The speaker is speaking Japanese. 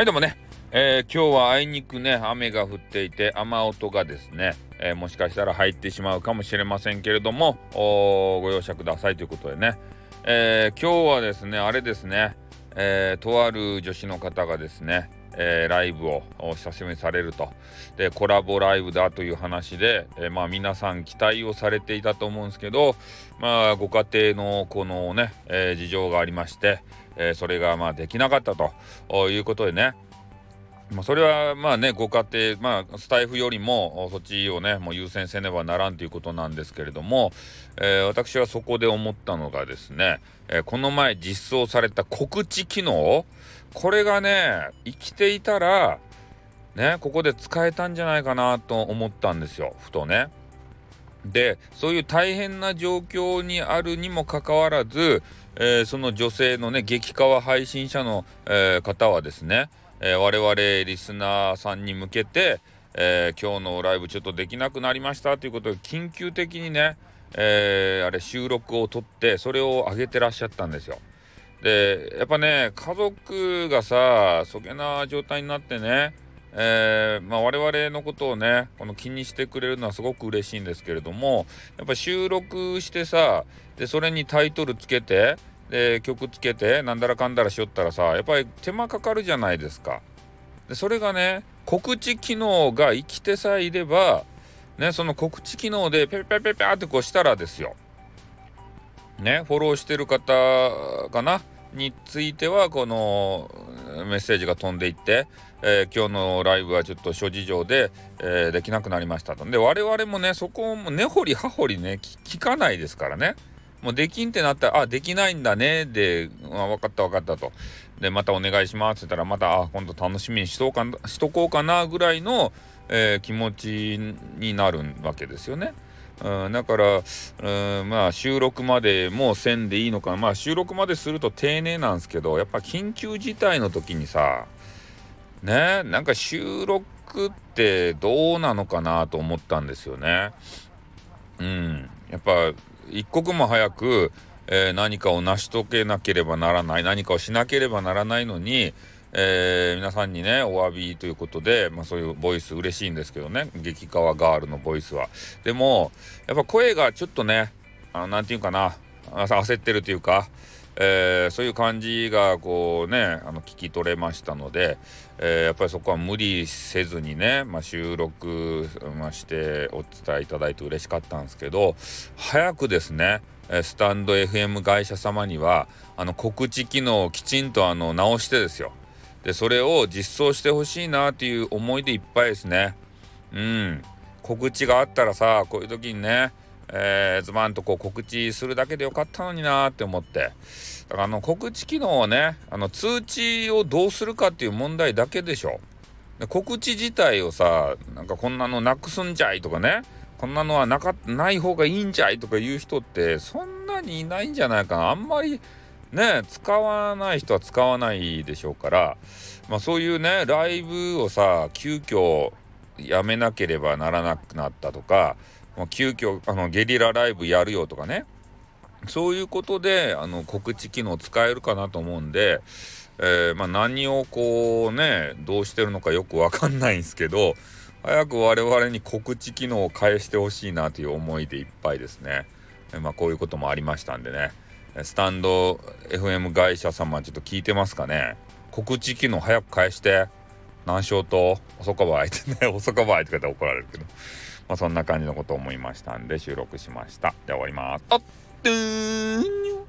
はいどうもね、えー、今日はあいにくね雨が降っていて雨音がですね、えー、もしかしたら入ってしまうかもしれませんけれどもご容赦くださいということでね、えー、今日はですねあれですね、えとある女子の方がですねえー、ライブを久しぶりにされると。でコラボライブだという話で、えー、まあ皆さん期待をされていたと思うんですけどまあご家庭のこのね、えー、事情がありまして、えそれがまあできなかったということでね。まあ、それはまあねご家庭まあスタイフよりもそっちをねもう優先せねばならんということなんですけれども、えー、私はそこで思ったのがですね、えー、この前実装された告知機能これがね生きていたらねここで使えたんじゃないかなと思ったんですよふとね。でそういう大変な状況にあるにもかかわらず、えー、その女性のね激化配信者の、えー、方はですね、えー、我々リスナーさんに向けて、え今日のライブちょっとできなくなりましたということで緊急的にね、えあれ収録を撮ってそれを上げてらっしゃったんですよ。でやっぱね家族がさそげな状態になってねえー、まあ、我々のことをねこの気にしてくれるのはすごく嬉しいんですけれどもやっぱ収録してさでそれにタイトルつけてで曲つけてなんだらかんだらしよったらさやっぱり手間かかるじゃないですか。でそれがね告知機能が生きてさえいればねその告知機能でペペペペってこうしたらですよね、フォローしてる方かなについてはこのメッセージが飛んでいって、えー、今日のライブはちょっと諸事情で、えー、できなくなりましたと。で我々もねそこも根掘り葉掘りね聞かないですからね。もうできんってなったら、あ、できないんだね、で、あ、分かった分かったと。で、またお願いしますって言ったら、また、あ、今度楽しみにしとかしとこうかなぐらいの、えー、気持ちになるわけですよね。うん、だから、うん、まあ収録までもうせんでいいのかなまあ収録まですると丁寧なんですけどやっぱ緊急事態の時にさねなんか収録ってどうなのかなと思ったんですよね。うん、やっぱ一刻も早く、えー、何かを成し遂げなければならない何かをしなければならないのにえー、皆さんにねお詫びということで、まあ、そういうボイス嬉しいんですけどね。激川ガールのボイスは。でもやっぱ声がちょっとね何て言うかな焦ってるというか、えー、そういう感じがこうねあの聞き取れましたので、えー、やっぱりそこは無理せずにね、まあ、収録、ましてお伝えいただいて嬉しかったんですけど早くですねスタンド FM 会社様にはあの告知機能をきちんとあの直してですよ。でそれを実装してほしいなっていう思いでいっぱいですね。うん。告知があったらさこういう時にねえー、ズバンとこう告知するだけでよかったのになーって思って。だからあの告知機能をねあの通知をどうするかっていう問題だけでしょ。で告知自体をさなんかこんなのなくすんじゃいとかね。こんなのはなかない方がいいんじゃいとか言う人ってそんなにいないんじゃないかな。あんまりね使わない人は使わないでしょうから、まあ、そういうねライブをさ急遽やめなければならなくなったとか、まあ、急遽あのゲリラライブやるよとかねそういうことであの告知機能使えるかなと思うんで、えー、まあ、何をこうねどうしてるのかよくわかんないんですけど早く我々に告知機能を返してほしいなという思いでいっぱいですね。まあ、こういうこともありましたんでね。スタンド FM 会社様ちょっと聞いてますかね？告知機能早く返して。何しようと？遅かばいってね。遅かばいって方怒られるけど。まあそんな感じのことを思いましたんで収録しました。じゃあ終わります。